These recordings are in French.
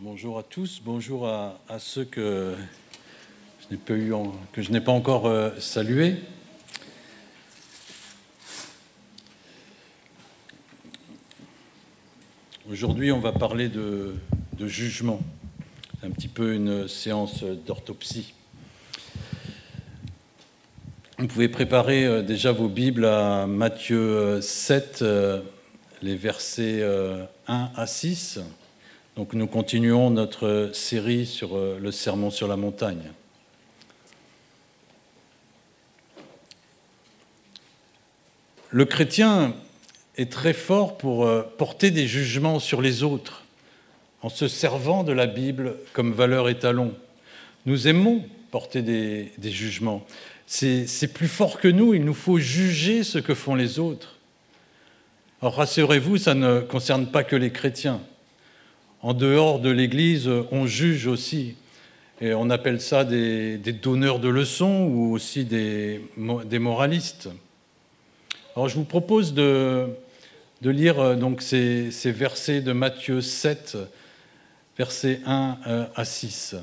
Bonjour à tous, bonjour à, ceux que je n'ai pas, encore euh, salués. Aujourd'hui, on va parler de, de jugement. C'est un petit peu une séance d'orthopsie. Vous pouvez préparer euh, déjà vos Bibles à Matthieu 7, euh, les versets 1 à 6. Donc nous continuons notre série sur euh, le sermon sur la montagne. Le chrétien est très fort pour euh, porter des jugements sur les autres en se servant de la Bible comme valeur étalon. Nous aimons porter des, des jugements. C'est plus fort que nous, il nous faut juger ce que font les autres. Alors rassurez-vous, ça ne concerne pas que les chrétiens. En dehors de l'Église, on juge aussi. Et on appelle ça des, donneurs de leçons ou aussi des, moralistes. Alors je vous propose de, lire euh, donc ces, ces, versets de Matthieu 7, versets 1 euh, à 6.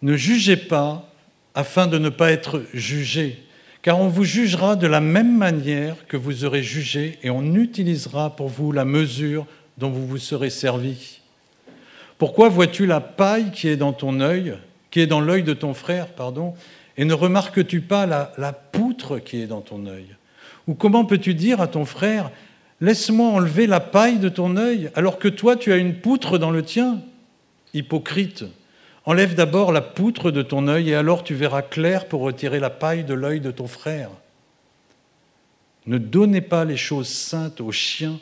Ne jugez pas afin de ne pas être jugés, car on vous jugera de la même manière que vous aurez jugé et on utilisera pour vous la mesure dont vous vous serez servi. Pourquoi vois-tu la paille qui est dans ton œil, qui est dans l'œil de ton frère, pardon, et ne remarques-tu pas la, la poutre qui est dans ton œil? Ou comment peux-tu dire à ton frère Laisse-moi enlever la paille de ton œil, alors que toi tu as une poutre dans le tien? Hypocrite, enlève d'abord la poutre de ton œil, et alors tu verras clair pour retirer la paille de l'œil de ton frère. Ne donnez pas les choses saintes aux chiens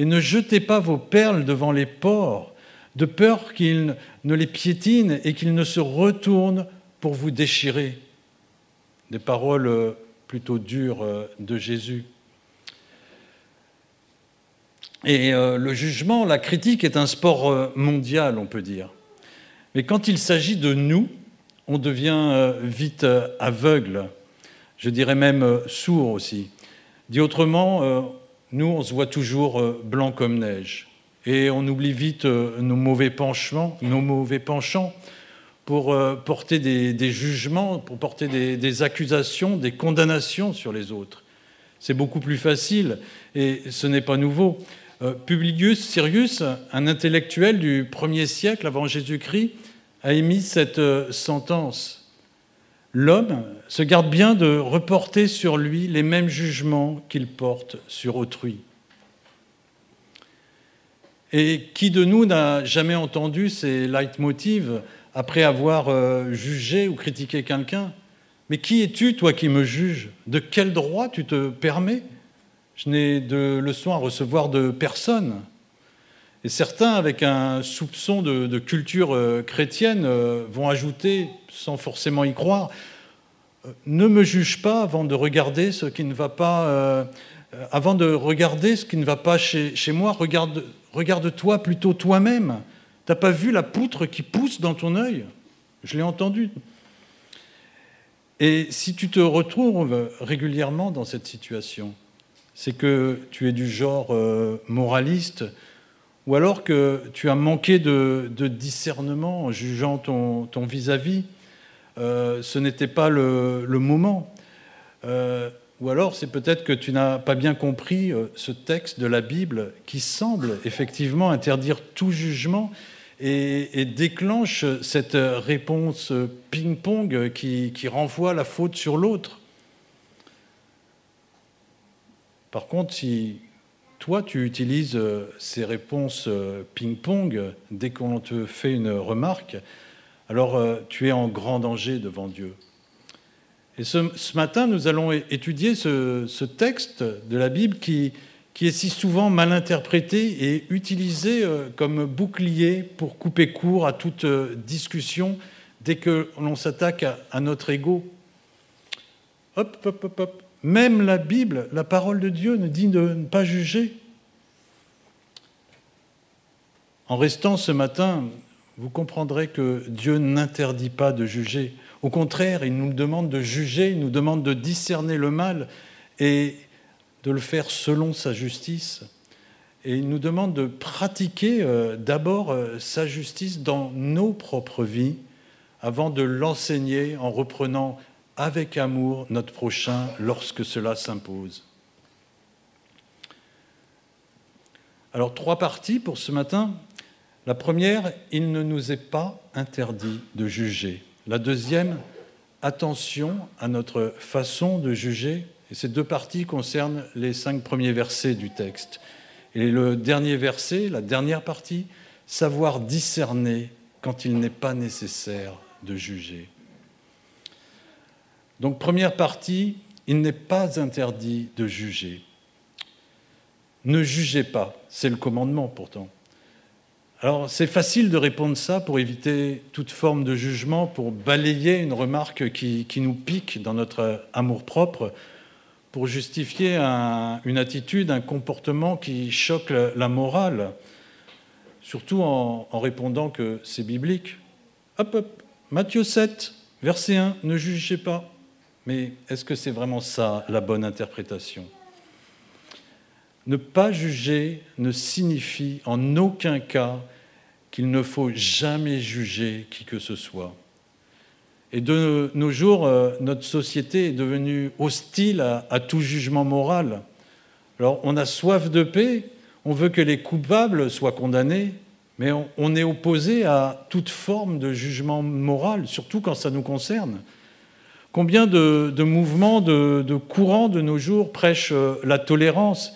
et ne jetez pas vos perles devant les porcs, de peur qu'ils ne les piétinent et qu'ils ne se retournent pour vous déchirer. Des paroles euh, plutôt dures euh, de Jésus. Et euh, le jugement, la critique est un sport mondial, on peut dire. Mais quand il s'agit de nous, on devient vite aveugle, je dirais même sourd aussi. Dit autrement, nous, on se voit toujours euh, blanc comme neige. Et on oublie vite euh, nos mauvais penchants, nos mauvais penchants pour euh, porter des, jugements, pour porter des, accusations, des condamnations sur les autres. C'est beaucoup plus facile et ce n'est pas nouveau. Publius Sirius, un intellectuel du 1er siècle avant Jésus-Christ, a émis cette sentence L'homme se garde bien de reporter sur lui les mêmes jugements qu'il porte sur autrui. Et qui de nous n'a jamais entendu ces leitmotivs après avoir euh, jugé ou critiqué quelqu'un? Mais qui es-tu, toi qui me juges? De quel droit tu te permets? Je n'ai de leçons à recevoir de personne. Et certains, avec un soupçon de, culture euh, chrétienne, euh, vont ajouter, sans forcément y croire, euh, ne me juge pas avant de regarder ce qui ne va pas, avant de regarder ce qui ne va pas chez, moi. Regarde, regarde-toi plutôt toi-même. T'as pas vu la poutre qui pousse dans ton œil? Je l'ai entendu. Et si tu te retrouves régulièrement dans cette situation, c'est que tu es du genre moraliste ou alors que tu as manqué de, discernement en jugeant ton vis-à-vis, euh, ce n'était pas le, moment. Euh, ou alors c'est peut-être que tu n'as pas bien compris euh, ce texte de la Bible qui semble effectivement interdire tout jugement et, déclenche cette réponse ping-pong qui, qui renvoie la faute sur l'autre. Par contre, si toi, tu utilises euh, ces réponses euh, ping-pong dès qu'on te fait une remarque, alors euh, tu es en grand danger devant Dieu. Et ce, matin, nous allons étudier ce, texte de la Bible qui, qui, est si souvent mal interprété et utilisé comme bouclier pour couper court à toute discussion dès que l'on s'attaque à, notre ego. Hop, hop, hop, hop. Même la Bible, la parole de Dieu, nous dit de ne pas juger. En restant ce matin, vous comprendrez que Dieu n'interdit pas de juger. Au contraire, il nous demande de juger, il nous demande de discerner le mal et de le faire selon sa justice. Et il nous demande de pratiquer euh, d'abord euh, sa justice dans nos propres vies avant de l'enseigner en reprenant avec amour notre prochain lorsque cela s'impose. Alors trois parties pour ce matin. La première, il ne nous est pas interdit de juger. La deuxième, attention à notre façon de juger. Et ces deux parties concernent les cinq premiers versets du texte. Et le dernier verset, la dernière partie, savoir discerner quand il n'est pas nécessaire de juger. Donc première partie, il n'est pas interdit de juger. Ne jugez pas, c'est le commandement pourtant. Alors c'est facile de répondre ça pour éviter toute forme de jugement, pour balayer une remarque qui, nous pique dans notre amour-propre, pour justifier une attitude, un comportement qui choque la, morale, surtout en, en répondant que c'est biblique. Hop, hop, Matthieu 7, verset 1, ne jugez pas. Mais est-ce que c'est vraiment ça la bonne interprétation? Ne pas juger ne signifie en aucun cas qu'il ne faut jamais juger qui que ce soit. Et de nos jours, euh, notre société est devenue hostile à, tout jugement moral. Alors on a soif de paix, on veut que les coupables soient condamnés, mais on, est opposé à toute forme de jugement moral, surtout quand ça nous concerne. Combien de, mouvements, de, courants de nos jours prêchent euh, la tolérance?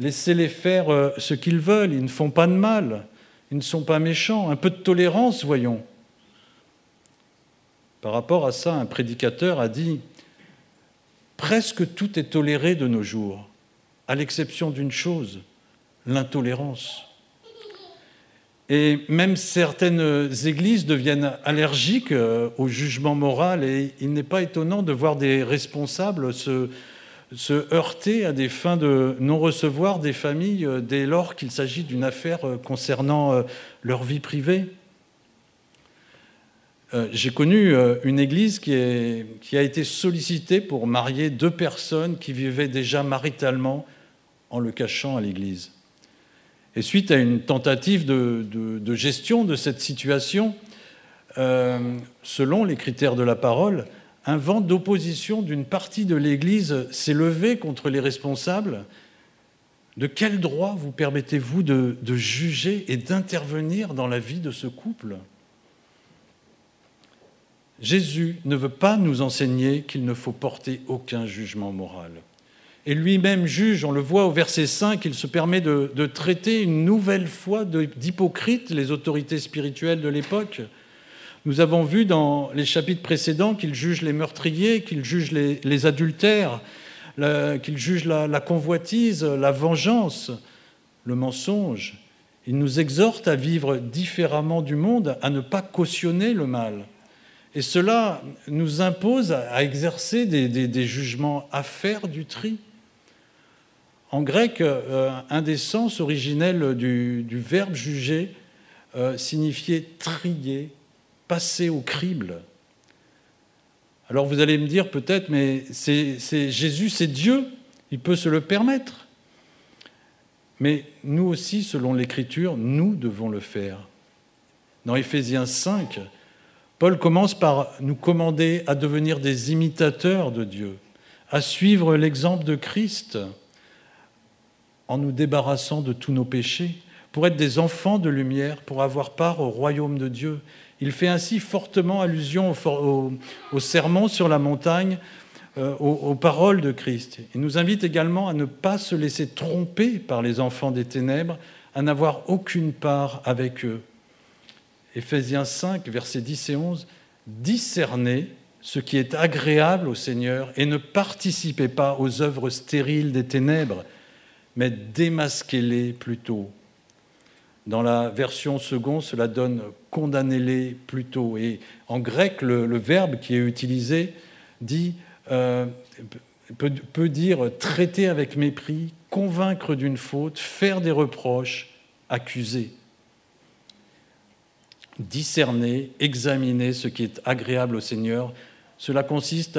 Laissez-les faire euh, ce qu'ils veulent, ils ne font pas de mal, ils ne sont pas méchants. Un peu de tolérance, voyons. Par rapport à ça, un prédicateur a dit Presque tout est toléré de nos jours, à l'exception d'une chose, l'intolérance. Et même certaines églises deviennent allergiques euh, au jugement moral et il n'est pas étonnant de voir des responsables se, heurter à des fins de non-recevoir des familles euh, dès lors qu'il s'agit d'une affaire euh, concernant leur vie privée. J'ai connu une église qui, qui a été sollicitée pour marier deux personnes qui vivaient déjà maritalement en le cachant à l'église. Et suite à une tentative de, gestion de cette situation, euh, selon les critères de la parole, un vent d'opposition d'une partie de l'Église s'est levé contre les responsables. De quel droit vous permettez-vous de, de juger et d'intervenir dans la vie de ce couple? Jésus ne veut pas nous enseigner qu'il ne faut porter aucun jugement moral et lui-même juge, on le voit au verset 5, il se permet de, traiter une nouvelle fois d'hypocrites les autorités spirituelles de l'époque. Nous avons vu dans les chapitres précédents qu'il juge les meurtriers, qu'il juge les, adultères, qu'il juge la, la convoitise, la vengeance, le mensonge. Il nous exhorte à vivre différemment du monde, à ne pas cautionner le mal. Et cela nous impose à exercer des, jugements, à faire du tri. En grec, euh, un des sens originels du, verbe juger euh, signifiait trier, passer au crible. Alors vous allez me dire peut-être, mais Jésus, c'est Dieu, il peut se le permettre. Mais nous aussi, selon l'Écriture, nous devons le faire. Dans Éphésiens 5, Paul commence par nous commander à devenir des imitateurs de Dieu, à suivre l'exemple de Christ en nous débarrassant de tous nos péchés, pour être des enfants de lumière, pour avoir part au royaume de Dieu. Il fait ainsi fortement allusion au, sermon sur la montagne, euh, aux, paroles de Christ. Il nous invite également à ne pas se laisser tromper par les enfants des ténèbres, à n'avoir aucune part avec eux. Éphésiens 5, versets 10 et 11, discernez ce qui est agréable au Seigneur et ne participez pas aux œuvres stériles des ténèbres mais démasquez-les plutôt. Dans la version seconde, cela donne condamnez-les plutôt. Et en grec, le, verbe qui est utilisé dit, euh, peut, peut, dire traiter avec mépris, convaincre d'une faute, faire des reproches, accuser. Discerner, examiner ce qui est agréable au Seigneur, cela consiste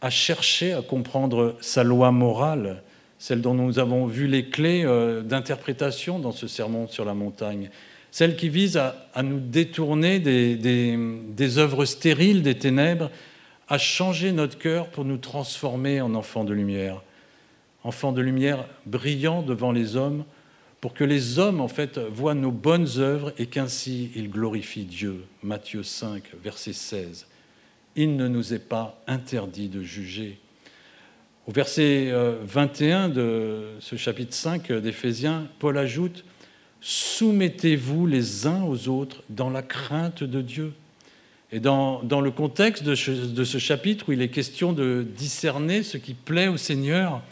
à chercher à comprendre sa loi morale, celle dont nous avons vu les clés euh, d'interprétation dans ce sermon sur la montagne, celle qui vise à, nous détourner des, œuvres stériles des ténèbres, à changer notre cœur pour nous transformer en enfants de lumière, enfants de lumière brillants devant les hommes, pour que les hommes, en fait, voient nos bonnes œuvres et qu'ainsi ils glorifient Dieu. Matthieu 5, verset 16. Il ne nous est pas interdit de juger. Au verset 21 euh, de ce chapitre 5 d'Éphésiens, Paul ajoute Soumettez-vous les uns aux autres dans la crainte de Dieu. Et dans, le contexte de ce, chapitre où il est question de discerner ce qui plaît au Seigneur,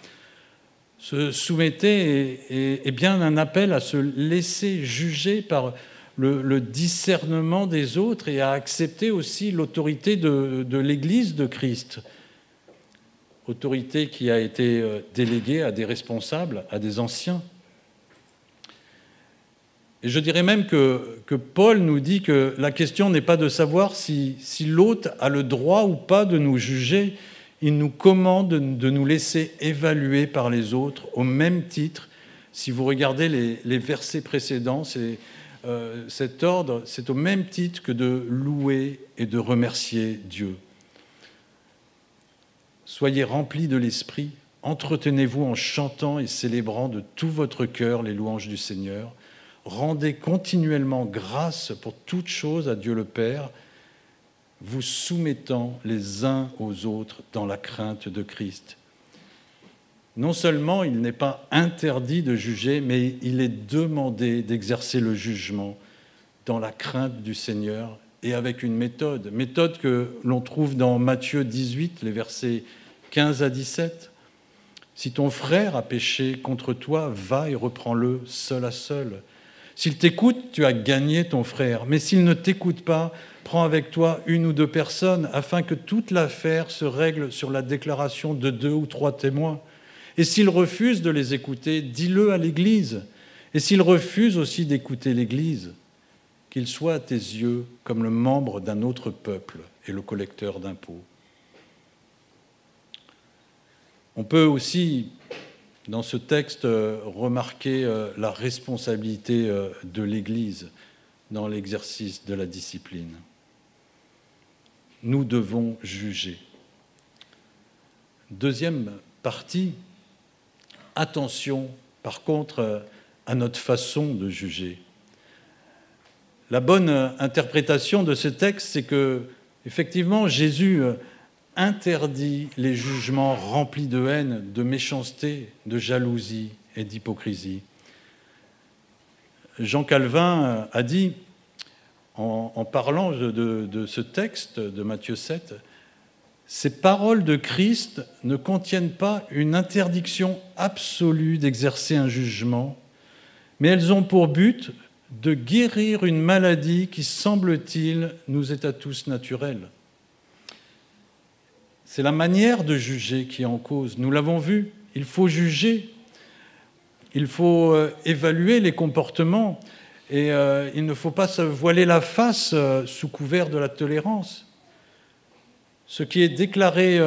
se soumettez est, bien un appel à se laisser juger par le, discernement des autres et à accepter aussi l'autorité de l'Église de Christ, autorité qui a été euh, déléguée à des responsables, à des anciens. Et je dirais même que, Paul nous dit que la question n'est pas de savoir si, si l'autre a le droit ou pas de nous juger, il nous commande de nous laisser évaluer par les autres au même titre. Si vous regardez les, versets précédents, euh, cet ordre, c'est au même titre que de louer et de remercier Dieu. Soyez remplis de l'Esprit, entretenez-vous en chantant et célébrant de tout votre cœur les louanges du Seigneur. Rendez continuellement grâce pour toutes choses à Dieu le Père vous soumettant les uns aux autres dans la crainte de Christ. Non seulement il n'est pas interdit de juger, mais il est demandé d'exercer le jugement dans la crainte du Seigneur et avec une méthode, méthode que l'on trouve dans Matthieu 18, les versets 15 à 17. Si ton frère a péché contre toi, va et reprends-le seul à seul. S'il t'écoute, tu as gagné ton frère, mais s'il ne t'écoute pas, prends avec toi une ou deux personnes afin que toute l'affaire se règle sur la déclaration de deux ou trois témoins. Et s'il refuse de les écouter, dis-le à l'Église. Et s'il refuse aussi d'écouter l'Église, qu'il soit à tes yeux comme le membre d'un autre peuple et le collecteur d'impôts. On peut aussi, dans ce texte, remarquer euh, la responsabilité euh, de l'Église dans l'exercice de la discipline nous devons juger. Deuxième partie, attention par contre à notre façon de juger. La bonne interprétation de ce texte, c'est que effectivement Jésus interdit les jugements remplis de haine, de méchanceté, de jalousie et d'hypocrisie. Jean Calvin a dit en, parlant de, ce texte de Matthieu 7, ces paroles de Christ ne contiennent pas une interdiction absolue d'exercer un jugement, mais elles ont pour but de guérir une maladie qui, semble-t-il, nous est à tous naturelle. C'est la manière de juger qui est en cause. Nous l'avons vu, il faut juger, il faut euh, évaluer les comportements. Et euh, il ne faut pas se voiler la face euh, sous couvert de la tolérance. Ce qui est déclaré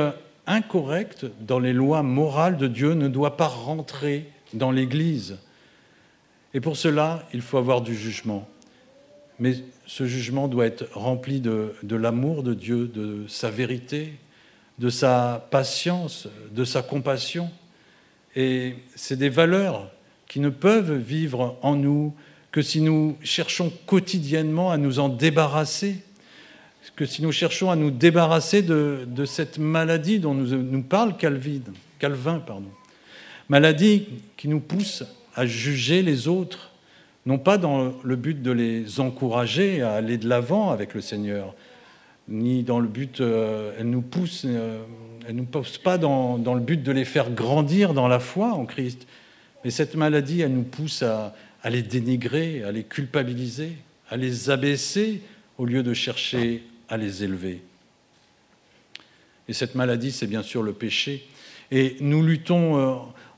incorrect dans les lois morales de Dieu ne doit pas rentrer dans l'Église. Et pour cela, il faut avoir du jugement. Mais ce jugement doit être rempli de l'amour de Dieu, de sa vérité, de sa patience, de sa compassion. Et c'est des valeurs qui ne peuvent vivre en nous que si nous cherchons quotidiennement à nous en débarrasser, que si nous cherchons à nous débarrasser de, cette maladie dont nous, nous parle Calvin, Calvin pardon. maladie qui nous pousse à juger les autres, non pas dans le but de les encourager à aller de l'avant avec le Seigneur, ni dans le but, euh, elle nous pousse, euh, elle nous pousse pas dans, dans, le but de les faire grandir dans la foi en Christ, mais cette maladie, elle nous pousse à, à les dénigrer, à les culpabiliser, à les abaisser au lieu de chercher à les élever. Et cette maladie, c'est bien sûr le péché. Et nous luttons euh,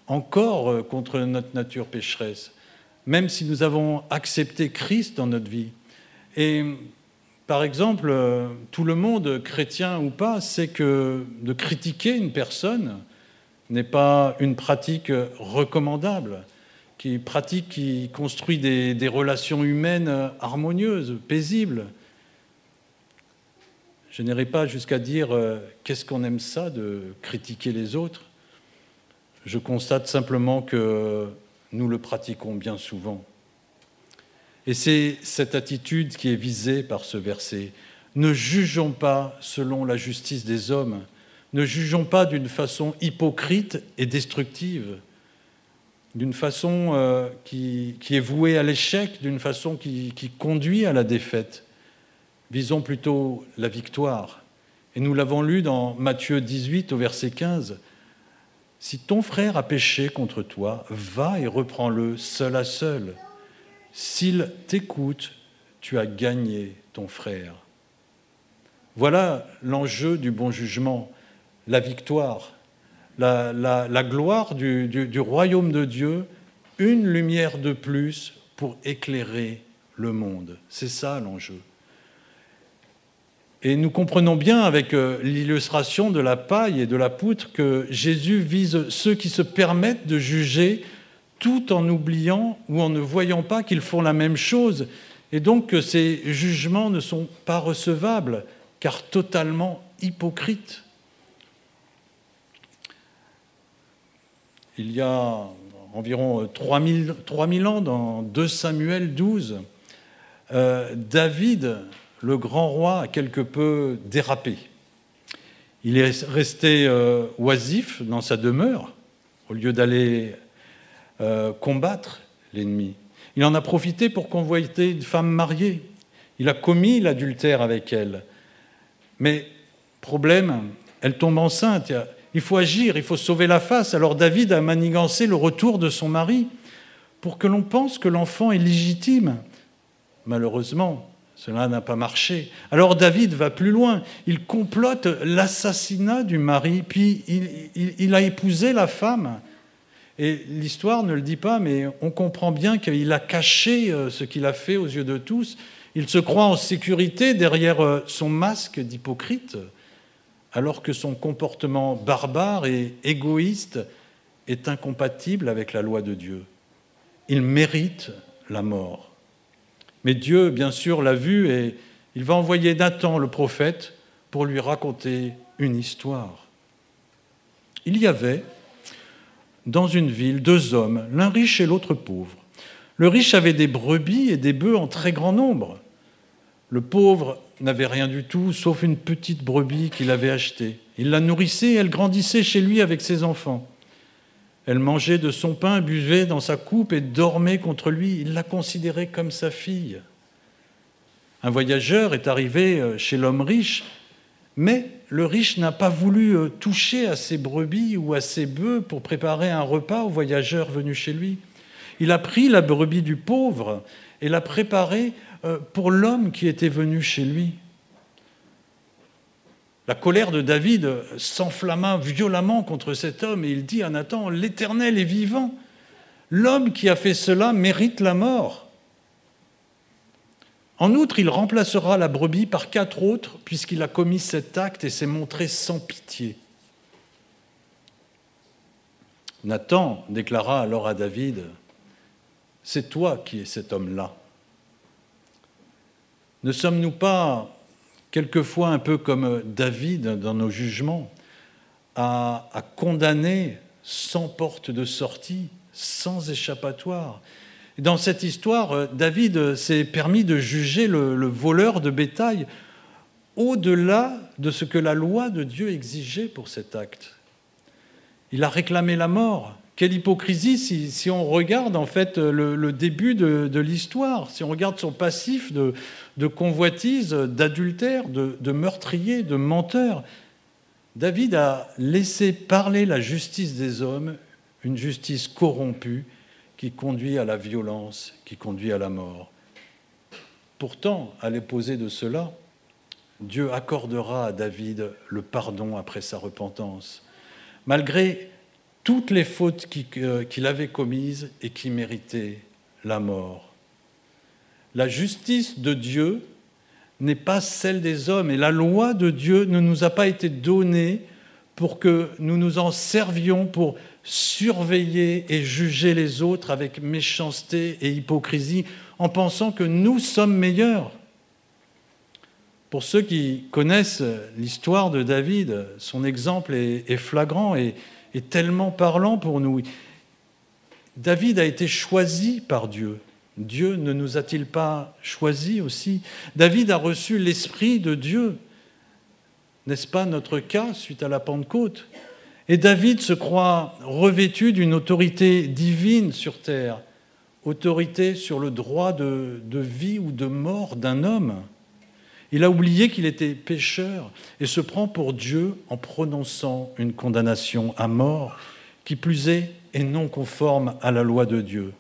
encore euh, contre notre nature pécheresse, même si nous avons accepté Christ dans notre vie. Et par exemple, euh, tout le monde, chrétien ou pas, sait que de critiquer une personne, n'est pas une pratique recommandable, qui pratique qui construit des, relations humaines harmonieuses, paisibles. Je n'irai pas jusqu'à dire euh, qu'est-ce qu'on aime ça de critiquer les autres. Je constate simplement que nous le pratiquons bien souvent. Et c'est cette attitude qui est visée par ce verset. Ne jugeons pas selon la justice des hommes, ne jugeons pas d'une façon hypocrite et destructive, d'une façon euh, qui, est vouée à l'échec, d'une façon qui, qui conduit à la défaite. Visons plutôt la victoire. Et nous l'avons lu dans Matthieu 18 au verset 15. Si ton frère a péché contre toi, va et reprends-le seul à seul. S'il t'écoute, tu as gagné ton frère. Voilà l'enjeu du bon jugement, la victoire, la, gloire du, royaume de Dieu, une lumière de plus pour éclairer le monde. C'est ça l'enjeu. Et nous comprenons bien avec euh, l'illustration de la paille et de la poutre que Jésus vise ceux qui se permettent de juger tout en oubliant ou en ne voyant pas qu'ils font la même chose, et donc que ces jugements ne sont pas recevables, car totalement hypocrites. Il y a environ 3000, 3000 ans, dans 2 Samuel 12, euh, David le grand roi a quelque peu dérapé. Il est resté euh, oisif dans sa demeure au lieu d'aller euh, combattre l'ennemi. Il en a profité pour convoiter une femme mariée. Il a commis l'adultère avec elle. Mais problème, elle tombe enceinte. Il faut agir, il faut sauver la face. Alors David a manigancé le retour de son mari pour que l'on pense que l'enfant est légitime. Malheureusement, cela n'a pas marché. Alors David va plus loin. Il complote l'assassinat du mari, puis il, a épousé la femme. Et l'histoire ne le dit pas, mais on comprend bien qu'il a caché euh, ce qu'il a fait aux yeux de tous. Il se croit en sécurité derrière euh, son masque d'hypocrite, alors que son comportement barbare et égoïste est incompatible avec la loi de Dieu. Il mérite la mort. Mais Dieu, bien sûr, l'a vu et il va envoyer Nathan, le prophète, pour lui raconter une histoire. Il y avait dans une ville deux hommes, l'un riche et l'autre pauvre. Le riche avait des brebis et des bœufs en très grand nombre. Le pauvre n'avait rien du tout, sauf une petite brebis qu'il avait achetée. Il la nourrissait et elle grandissait chez lui avec ses enfants. Elle mangeait de son pain, buvait dans sa coupe et dormait contre lui. Il la considérait comme sa fille. Un voyageur est arrivé euh, chez l'homme riche, mais le riche n'a pas voulu euh, toucher à ses brebis ou à ses bœufs pour préparer un repas au voyageur venu chez lui. Il a pris la brebis du pauvre et l'a préparée euh, pour l'homme qui était venu chez lui. La colère de David s'enflamma violemment contre cet homme et il dit à Nathan, L'Éternel est vivant. L'homme qui a fait cela mérite la mort. En outre, il remplacera la brebis par quatre autres, puisqu'il a commis cet acte et s'est montré sans pitié. Nathan déclara alors à David, C'est toi qui es cet homme-là. Ne sommes-nous pas quelquefois un peu comme David dans nos jugements, à, condamner sans porte de sortie, sans échappatoire. Dans cette histoire, David s'est permis de juger le, voleur de bétail au-delà de ce que la loi de Dieu exigeait pour cet acte. Il a réclamé la mort. Quelle hypocrisie si, on regarde en fait le, début de l'histoire, si on regarde son passif de, de convoitise, d'adultère, de, meurtrier, de menteur. David a laissé parler la justice des hommes, une justice corrompue qui conduit à la violence, qui conduit à la mort. Pourtant, à l'opposé de cela, Dieu accordera à David le pardon après sa repentance, malgré toutes les fautes euh, qu'il avait commises et qui méritaient la mort. La justice de Dieu n'est pas celle des hommes et la loi de Dieu ne nous a pas été donnée pour que nous nous en servions pour surveiller et juger les autres avec méchanceté et hypocrisie en pensant que nous sommes meilleurs. Pour ceux qui connaissent l'histoire de David, son exemple est, flagrant et tellement parlant pour nous. David a été choisi par Dieu. Dieu ne nous a-t-il pas choisis aussi? David a reçu l'Esprit de Dieu. N'est-ce pas notre cas suite à la Pentecôte? Et David se croit revêtu d'une autorité divine sur terre, autorité sur le droit de, vie ou de mort d'un homme. Il a oublié qu'il était pécheur et se prend pour Dieu en prononçant une condamnation à mort, qui plus est, est non conforme à la loi de Dieu.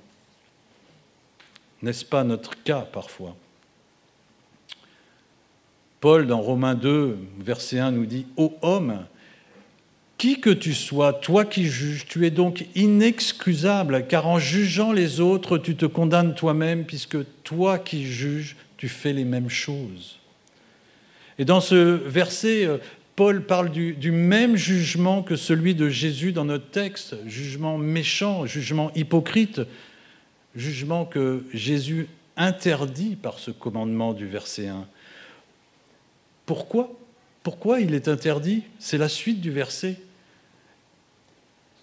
N'est-ce pas notre cas parfois? Paul, dans Romains 2, verset 1, nous dit Ô homme, qui que tu sois, toi qui juges, tu es donc inexcusable, car en jugeant les autres, tu te condamnes toi-même, puisque toi qui juges, tu fais les mêmes choses. Et dans ce verset, euh, Paul parle du, du, même jugement que celui de Jésus dans notre texte, jugement méchant, jugement hypocrite, jugement que Jésus interdit par ce commandement du verset 1. Pourquoi? Pourquoi il est interdit? C'est la suite du verset.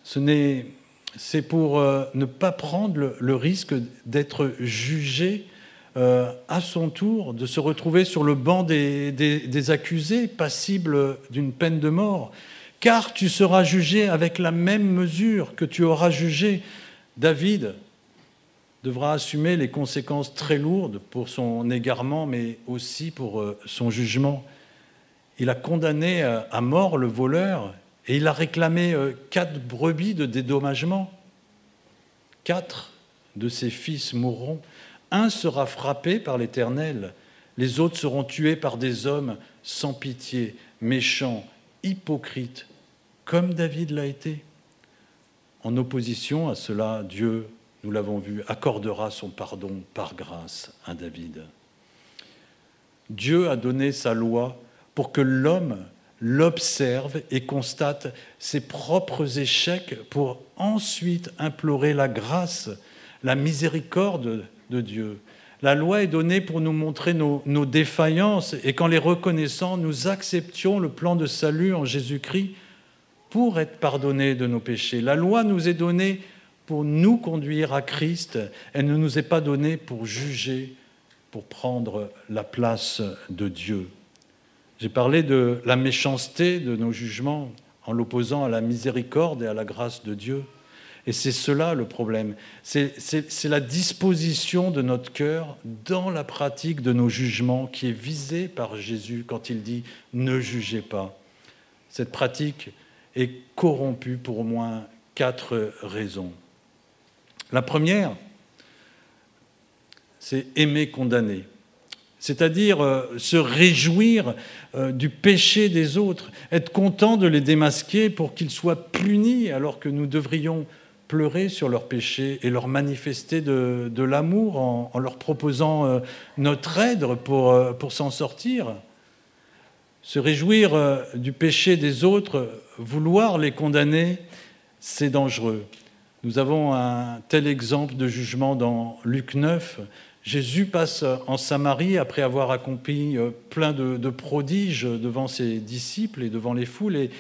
C'est pour euh, ne pas prendre le, risque d'être jugé euh, à son tour, de se retrouver sur le banc des, accusés, passible d'une peine de mort, car tu seras jugé avec la même mesure que tu auras jugé David, devra assumer les conséquences très lourdes pour son égarement, mais aussi pour euh, son jugement. Il a condamné à mort le voleur et il a réclamé euh, quatre brebis de dédommagement. Quatre de ses fils mourront. Un sera frappé par l'Éternel, les autres seront tués par des hommes sans pitié, méchants, hypocrites, comme David l'a été. En opposition à cela, Dieu nous l'avons vu, accordera son pardon par grâce à David. Dieu a donné sa loi pour que l'homme l'observe et constate ses propres échecs pour ensuite implorer la grâce, la miséricorde de Dieu. La loi est donnée pour nous montrer nos, défaillances et qu'en les reconnaissant, nous acceptions le plan de salut en Jésus-Christ pour être pardonnés de nos péchés. La loi nous est donnée pour nous conduire à Christ. Elle ne nous est pas donnée pour juger, pour prendre la place de Dieu. J'ai parlé de la méchanceté de nos jugements en l'opposant à la miséricorde et à la grâce de Dieu. Et c'est cela le problème. C'est la disposition de notre cœur dans la pratique de nos jugements qui est visée par Jésus quand il dit ne jugez pas. Cette pratique est corrompue pour au moins quatre raisons. La première, c'est aimer condamner, c'est-à-dire euh, se réjouir euh, du péché des autres, être content de les démasquer pour qu'ils soient punis alors que nous devrions pleurer sur leurs péchés et leur manifester de, l'amour en, leur proposant euh, notre aide pour, pour s'en sortir. Se réjouir du péché des autres, vouloir les condamner, c'est dangereux. Nous avons un tel exemple de jugement dans Luc 9. Jésus passe en Samarie après avoir accompli euh, plein de, prodiges devant ses disciples et devant les foules, et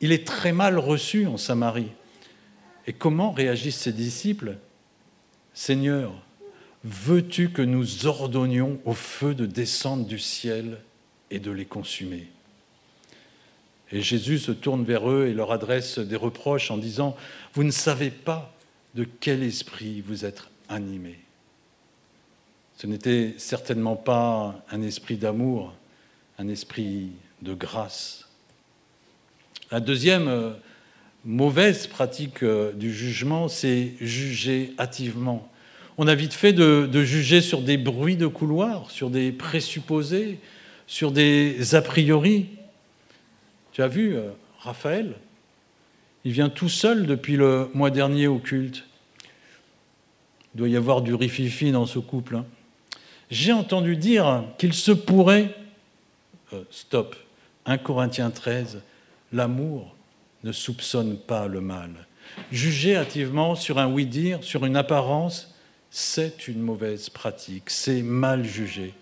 il est très mal reçu en Samarie. Et comment réagissent ses disciples? Seigneur, veux-tu que nous ordonnions au feu de descendre du ciel et de les consumer? Et Jésus se tourne vers eux et leur adresse des reproches en disant, Vous ne savez pas de quel esprit vous êtes animés. Ce n'était certainement pas un esprit d'amour, un esprit de grâce. La deuxième euh, mauvaise pratique euh, du jugement, c'est juger hâtivement. On a vite fait de, juger sur des bruits de couloir, sur des présupposés, sur des a priori. Tu as vu euh, Raphaël? Il vient tout seul depuis le mois dernier au culte. Il doit y avoir du rififi dans ce couple. Hein. J'ai entendu dire qu'il se pourrait, euh, stop, 1 Corinthiens 13, l'amour ne soupçonne pas le mal. Juger hâtivement sur un oui-dire, sur une apparence, c'est une mauvaise pratique, c'est mal jugé.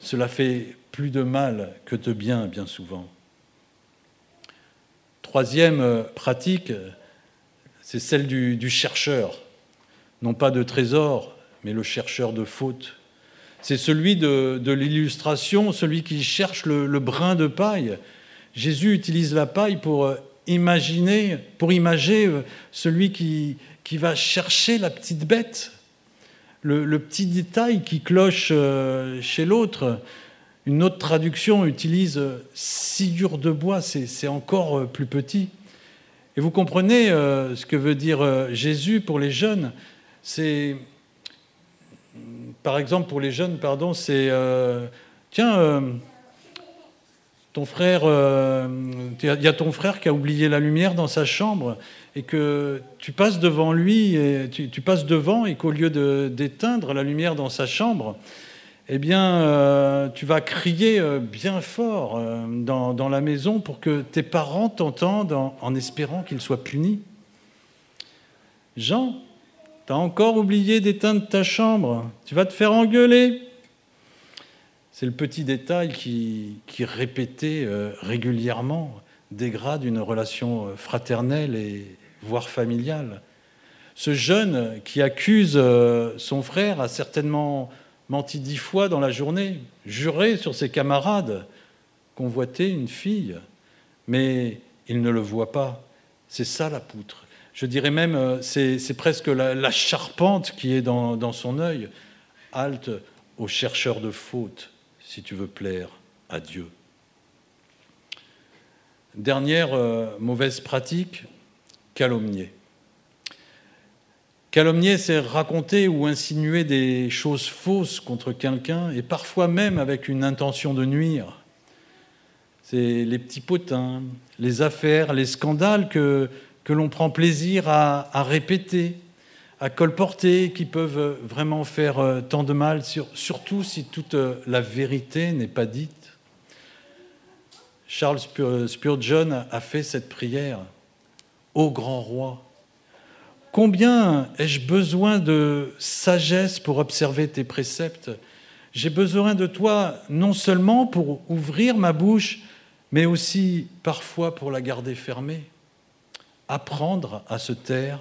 Cela fait plus de mal que de bien, bien souvent. Troisième pratique, c'est celle du, chercheur, non pas de trésor, mais le chercheur de fautes. C'est celui de, l'illustration, celui qui cherche le, brin de paille. Jésus utilise la paille pour imaginer, pour imager celui qui, va chercher la petite bête, le, petit détail qui cloche euh, chez l'autre. Une autre traduction utilise sciure de bois, c'est encore euh, plus petit. Et vous comprenez euh, ce que veut dire Jésus pour les jeunes. C'est, par exemple, pour les jeunes, pardon, c'est tiens, ton frère, il y a ton frère qui a oublié la lumière dans sa chambre et que tu passes devant lui, et tu, passes devant et qu'au lieu d'éteindre la lumière dans sa chambre, eh bien, euh, tu vas crier euh, bien fort euh, dans, la maison pour que tes parents t'entendent en, espérant qu'ils soient punis. Jean, tu as encore oublié d'éteindre ta chambre, tu vas te faire engueuler. C'est le petit détail qui, répété régulièrement, dégrade une relation fraternelle et, voire familiale. Ce jeune qui accuse euh, son frère a certainement menti dix fois dans la journée, juré sur ses camarades, convoité une fille, mais il ne le voit pas. C'est ça la poutre. Je dirais même, euh, c'est presque la, charpente qui est dans, son œil, halte au chercheur de fautes, si tu veux plaire à Dieu. Dernière euh, mauvaise pratique, calomnier. Calomnier, c'est raconter ou insinuer des choses fausses contre quelqu'un, et parfois même avec une intention de nuire. C'est les petits potins, les affaires, les scandales que, que l'on prend plaisir à, répéter, à colporter, qui peuvent vraiment faire euh, tant de mal, surtout si toute euh, la vérité n'est pas dite. Charles Spurgeon a fait cette prière ô grand roi Combien ai-je besoin de sagesse pour observer tes préceptes? J'ai besoin de toi non seulement pour ouvrir ma bouche, mais aussi parfois pour la garder fermée. Apprendre à se taire,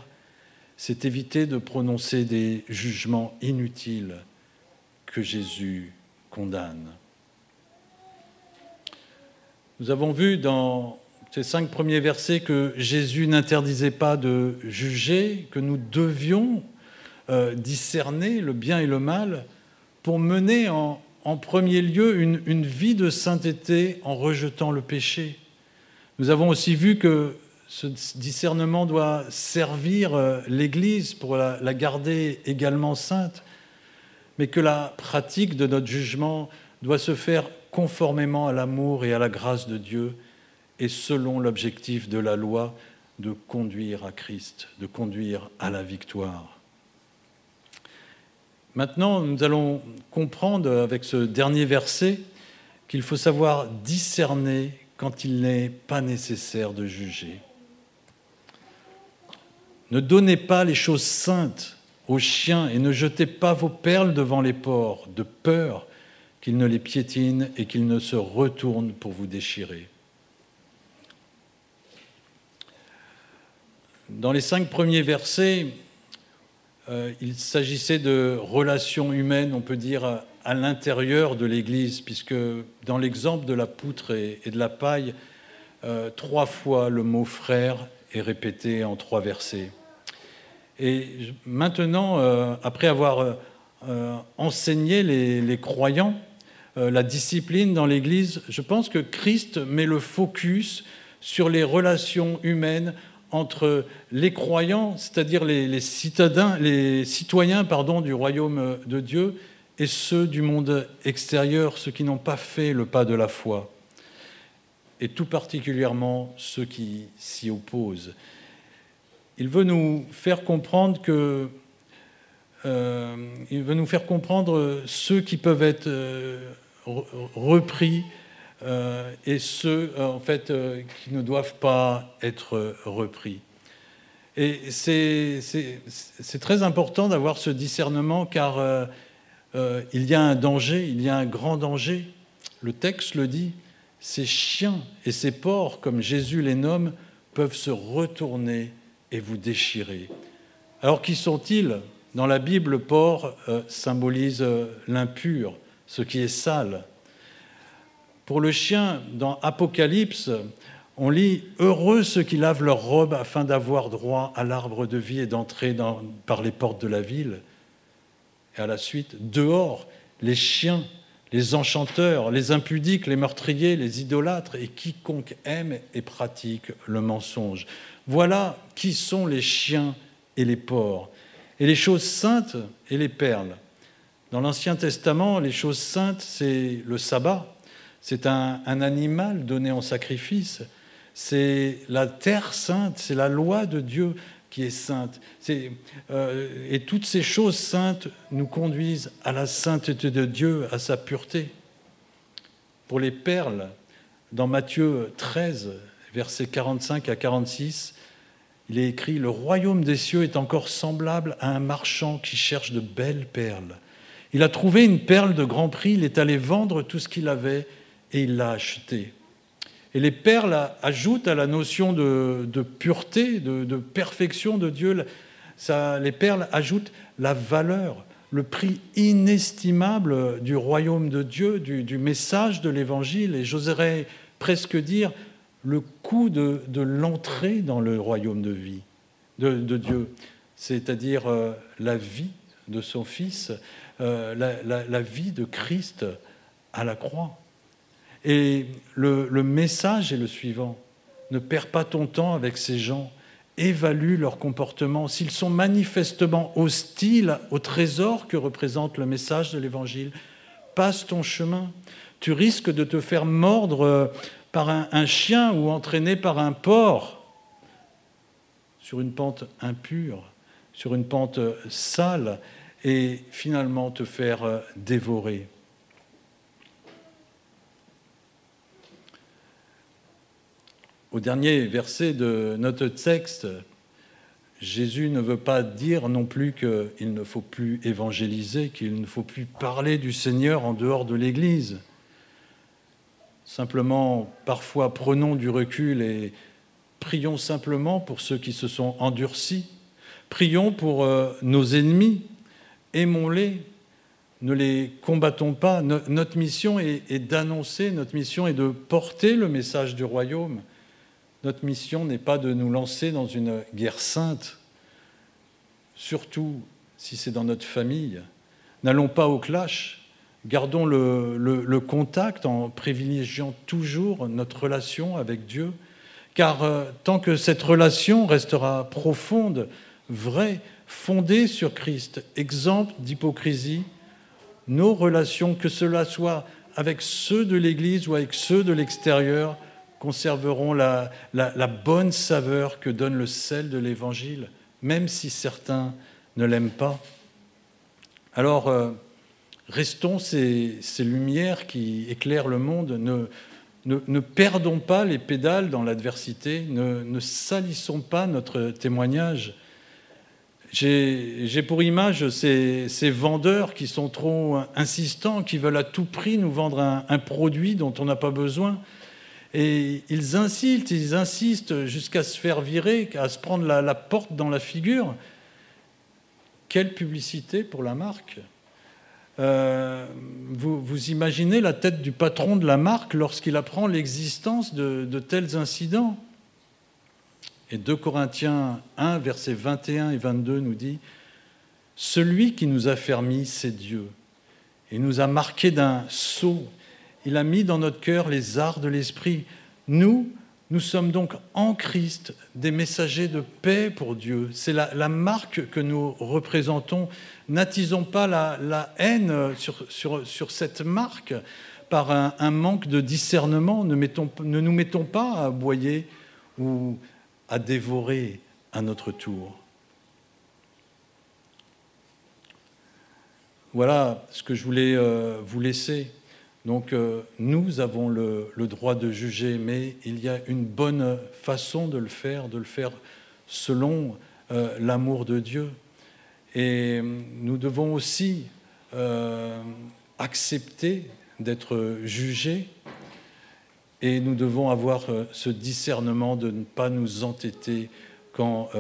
c'est éviter de prononcer des jugements inutiles que Jésus condamne. Nous avons vu dans ces cinq premiers versets que Jésus n'interdisait pas de juger, que nous devions euh, discerner le bien et le mal pour mener en, premier lieu une, vie de sainteté en rejetant le péché. Nous avons aussi vu que ce discernement doit servir euh, l'Église pour la garder également sainte, mais que la pratique de notre jugement doit se faire conformément à l'amour et à la grâce de Dieu et selon l'objectif de la loi de conduire à Christ, de conduire à la victoire. Maintenant, nous allons comprendre avec ce dernier verset qu'il faut savoir discerner quand il n'est pas nécessaire de juger. Ne donnez pas les choses saintes aux chiens et ne jetez pas vos perles devant les porcs, de peur qu'ils ne les piétinent et qu'ils ne se retournent pour vous déchirer. Dans les cinq premiers versets, euh, il s'agissait de relations humaines, on peut dire, à l'intérieur de l'Église, puisque dans l'exemple de la poutre et, de la paille, euh, trois fois le mot frère est répété en trois versets. Et maintenant, euh, après avoir enseigné les croyants la discipline dans l'Église, je pense que Christ met le focus sur les relations humaines entre les croyants, c'est-à-dire les, citadins, les citoyens pardon, du royaume de Dieu, et ceux du monde extérieur, ceux qui n'ont pas fait le pas de la foi, et tout particulièrement ceux qui s'y opposent. Il veut nous faire comprendre que euh, ceux qui peuvent être euh, repris et ceux en fait qui ne doivent pas être repris. Et c'est très important d'avoir ce discernement car il y a un danger, il y a un grand danger. Le texte le dit, ces chiens et ces porcs, comme Jésus les nomme, peuvent se retourner et vous déchirer. Alors qui sont-ils Dans la Bible, le porc euh, symbolise euh, l'impur, ce qui est sale. Pour le chien, dans Apocalypse, on lit Heureux ceux qui lavent leurs robes afin d'avoir droit à l'arbre de vie et d'entrer par les portes de la ville. Et à la suite, dehors, les chiens les enchanteurs, les impudiques, les meurtriers, les idolâtres et quiconque aime et pratique le mensonge. Voilà qui sont les chiens et les porcs, et les choses saintes et les perles. Dans l'Ancien Testament, les choses saintes, c'est le sabbat, c'est un, animal donné en sacrifice, c'est la terre sainte, c'est la loi de Dieu qui est sainte. Euh, et toutes ces choses saintes nous conduisent à la sainteté de Dieu, à sa pureté. Pour les perles, dans Matthieu 13, versets 45 à 46, il est écrit Le royaume des cieux est encore semblable à un marchand qui cherche de belles perles. Il a trouvé une perle de grand prix, il est allé vendre tout ce qu'il avait et il l'a achetée. Et les perles ajoutent à la notion de, pureté, de, perfection de Dieu, les perles ajoutent la valeur, le prix inestimable du royaume de Dieu, du, message de l'Évangile, et j'oserais presque dire le coût de, l'entrée dans le royaume de vie de, Dieu, c'est-à-dire euh, la vie de son Fils, euh, la vie de Christ à la croix. Et le, message est le suivant. Ne perds pas ton temps avec ces gens. Évalue leur comportement. S'ils sont manifestement hostiles au trésor que représente le message de l'Évangile, passe ton chemin. Tu risques de te faire mordre par un, chien ou entraîné par un porc sur une pente impure, sur une pente sale, et finalement te faire dévorer. Au dernier verset de notre texte, Jésus ne veut pas dire non plus qu'il ne faut plus évangéliser, qu'il ne faut plus parler du Seigneur en dehors de l'Église. Simplement, parfois, prenons du recul et prions simplement pour ceux qui se sont endurcis. Prions pour euh, nos ennemis, aimons-les, ne les combattons pas. Notre mission est d'annoncer, notre mission est de porter le message du royaume. Notre mission n'est pas de nous lancer dans une guerre sainte, surtout si c'est dans notre famille. N'allons pas au clash, gardons le, contact en privilégiant toujours notre relation avec Dieu, car euh, tant que cette relation restera profonde, vraie, fondée sur Christ, exemple d'hypocrisie, nos relations, que cela soit avec ceux de l'Église ou avec ceux de l'extérieur, conserveront la, bonne saveur que donne le sel de l'Évangile, même si certains ne l'aiment pas. Alors, euh, restons ces, lumières qui éclairent le monde, ne, ne, perdons pas les pédales dans l'adversité, ne, salissons pas notre témoignage. J'ai pour image ces, vendeurs qui sont trop insistants, qui veulent à tout prix nous vendre un produit dont on n'a pas besoin. Et ils insistent, ils insistent jusqu'à se faire virer, à se prendre la, porte dans la figure. Quelle publicité pour la marque. Euh, vous, imaginez la tête du patron de la marque lorsqu'il apprend l'existence de, tels incidents. Et 2 Corinthiens 1, versets 21 et 22 nous dit Celui qui nous a fermis, c'est Dieu, et nous a marqué d'un sceau il a mis dans notre cœur les arts de l'esprit. Nous, nous sommes donc en Christ des messagers de paix pour Dieu. C'est la, marque que nous représentons. N'attisons pas la, haine sur, cette marque par un, manque de discernement. Ne, nous mettons pas à aboyer ou à dévorer à notre tour. Voilà ce que je voulais euh, vous laisser Donc nous avons le, droit de juger, mais il y a une bonne façon de le faire, de le faire selon l'amour de Dieu. Et nous devons aussi accepter d'être jugés et nous devons avoir ce discernement de ne pas nous entêter quand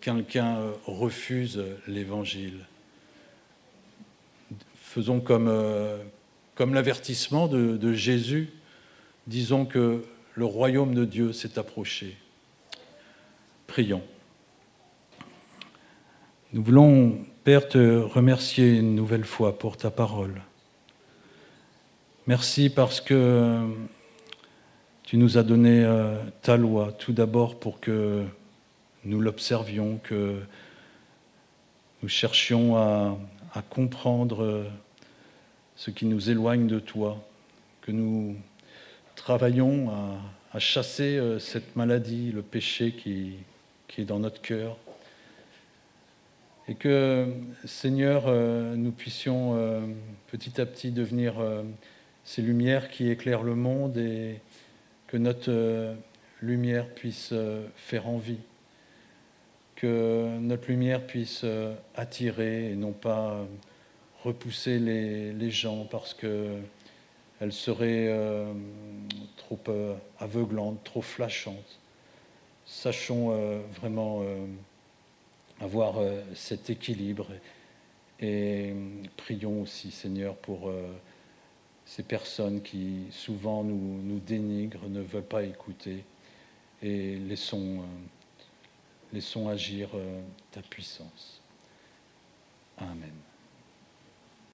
quelqu'un refuse l'Évangile faisons comme, euh, comme l'avertissement de, Jésus, disons que le royaume de Dieu s'est approché. Prions. Nous voulons, Père, te remercier une nouvelle fois pour ta parole. Merci parce que tu nous as donné euh, ta loi, tout d'abord pour que nous l'observions, que nous cherchions à, à comprendre ce qui nous éloigne de toi, que nous travaillons à, chasser euh, cette maladie, le péché qui, est dans notre cœur. Et que, Seigneur, euh, nous puissions euh, petit à petit devenir ces lumières qui éclairent le monde et que notre lumière puisse faire envie, que notre lumière puisse attirer et non pas repousser les, gens parce qu'elles seraient euh, trop euh, aveuglantes, trop flashantes. Sachons euh, vraiment avoir cet équilibre et, prions aussi, Seigneur, pour ces personnes qui souvent nous, dénigrent, ne veulent pas écouter et laissons agir ta puissance. Amen.